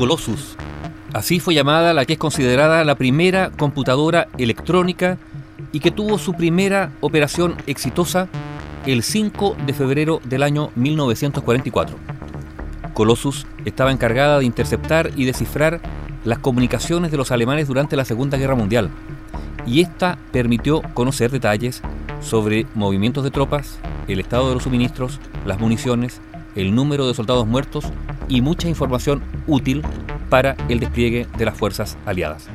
Colossus. Así fue llamada la que es considerada la primera computadora electrónica y que tuvo su primera operación exitosa el 5 de febrero del año 1944. Colossus estaba encargada de interceptar y descifrar las comunicaciones de los alemanes durante la Segunda Guerra Mundial, y esta permitió conocer detalles sobre movimientos de tropas, el estado de los suministros, las municiones, el número de soldados muertos y mucha información útil para el despliegue de las fuerzas aliadas.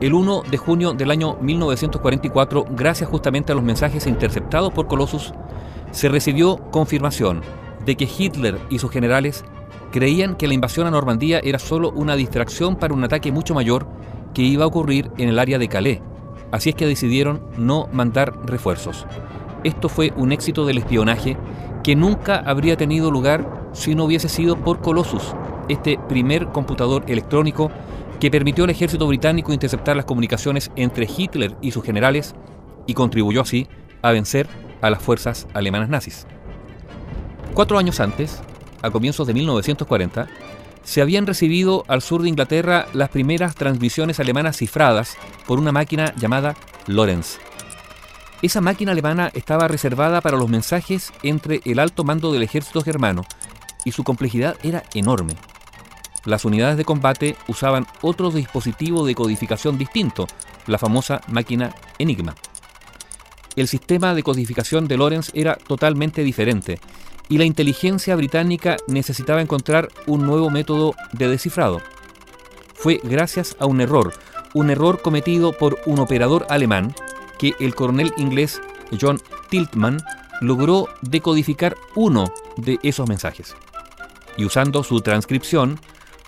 El 1 de junio del año 1944, gracias justamente a los mensajes interceptados por Colossus, se recibió confirmación de que Hitler y sus generales creían que la invasión a Normandía era solo una distracción para un ataque mucho mayor que iba a ocurrir en el área de Calais. Así es que decidieron no mandar refuerzos. Esto fue un éxito del espionaje que nunca habría tenido lugar si no hubiese sido por Colossus, este primer computador electrónico que permitió al ejército británico interceptar las comunicaciones entre Hitler y sus generales y contribuyó así a vencer a las fuerzas alemanas nazis. Cuatro años antes, a comienzos de 1940, se habían recibido al sur de Inglaterra las primeras transmisiones alemanas cifradas por una máquina llamada Lorenz. Esa máquina alemana estaba reservada para los mensajes entre el alto mando del ejército germano y su complejidad era enorme. Las unidades de combate usaban otro dispositivo de codificación distinto, la famosa máquina Enigma. El sistema de codificación de Lorenz era totalmente diferente y la inteligencia británica necesitaba encontrar un nuevo método de descifrado. Fue gracias a un error, un error cometido por un operador alemán, que el coronel inglés John Tiltman logró decodificar uno de esos mensajes. Y usando su transcripción,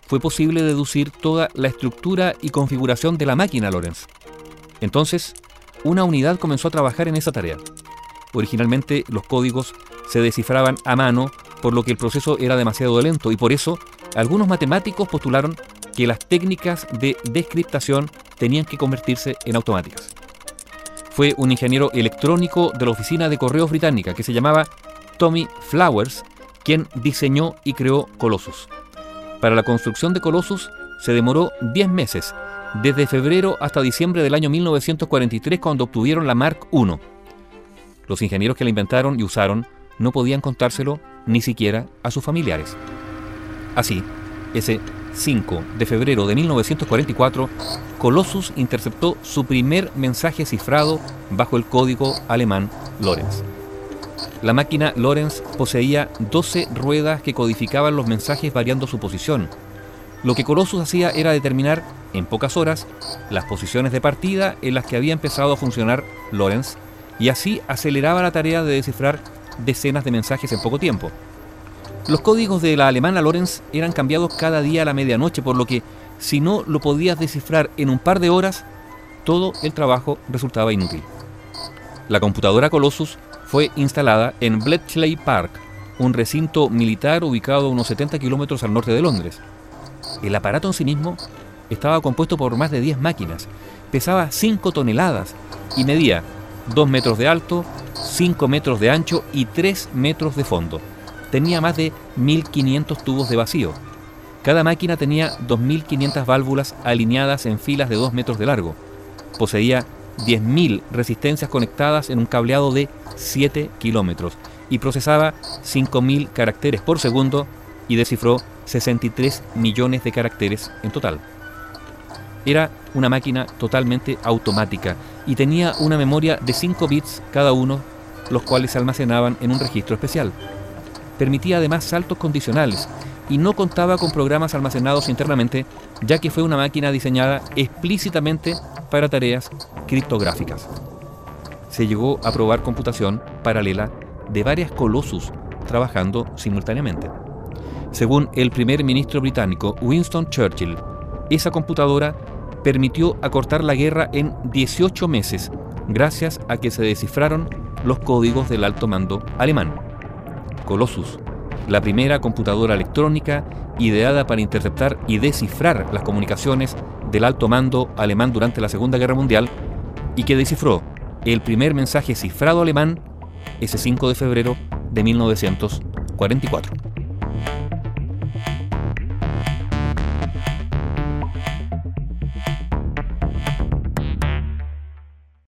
fue posible deducir toda la estructura y configuración de la máquina Lorenz. Entonces, una unidad comenzó a trabajar en esa tarea. Originalmente los códigos se descifraban a mano, por lo que el proceso era demasiado lento y por eso algunos matemáticos postularon que las técnicas de descriptación tenían que convertirse en automáticas. Fue un ingeniero electrónico de la oficina de correos británica que se llamaba Tommy Flowers quien diseñó y creó Colossus. Para la construcción de Colossus se demoró 10 meses, desde febrero hasta diciembre del año 1943 cuando obtuvieron la Mark I. Los ingenieros que la inventaron y usaron no podían contárselo ni siquiera a sus familiares. Así, ese 5 de febrero de 1944, Colossus interceptó su primer mensaje cifrado bajo el código alemán Lorenz. La máquina Lorenz poseía 12 ruedas que codificaban los mensajes variando su posición. Lo que Colossus hacía era determinar, en pocas horas, las posiciones de partida en las que había empezado a funcionar Lorenz y así aceleraba la tarea de descifrar decenas de mensajes en poco tiempo. Los códigos de la alemana Lorenz eran cambiados cada día a la medianoche, por lo que si no lo podías descifrar en un par de horas, todo el trabajo resultaba inútil. La computadora Colossus fue instalada en Bletchley Park, un recinto militar ubicado a unos 70 kilómetros al norte de Londres. El aparato en sí mismo estaba compuesto por más de 10 máquinas, pesaba 5 toneladas y medía 2 metros de alto, 5 metros de ancho y 3 metros de fondo. Tenía más de 1.500 tubos de vacío. Cada máquina tenía 2.500 válvulas alineadas en filas de 2 metros de largo. Poseía 10.000 resistencias conectadas en un cableado de 7 kilómetros y procesaba 5.000 caracteres por segundo y descifró 63 millones de caracteres en total. Era una máquina totalmente automática y tenía una memoria de 5 bits cada uno, los cuales se almacenaban en un registro especial. Permitía además saltos condicionales y no contaba con programas almacenados internamente, ya que fue una máquina diseñada explícitamente para tareas criptográficas. Se llegó a probar computación paralela de varias Colossus trabajando simultáneamente. Según el primer ministro británico Winston Churchill, esa computadora permitió acortar la guerra en 18 meses gracias a que se descifraron los códigos del alto mando alemán. Colossus, la primera computadora electrónica ideada para interceptar y descifrar las comunicaciones del alto mando alemán durante la Segunda Guerra Mundial y que descifró el primer mensaje cifrado alemán ese 5 de febrero de 1944.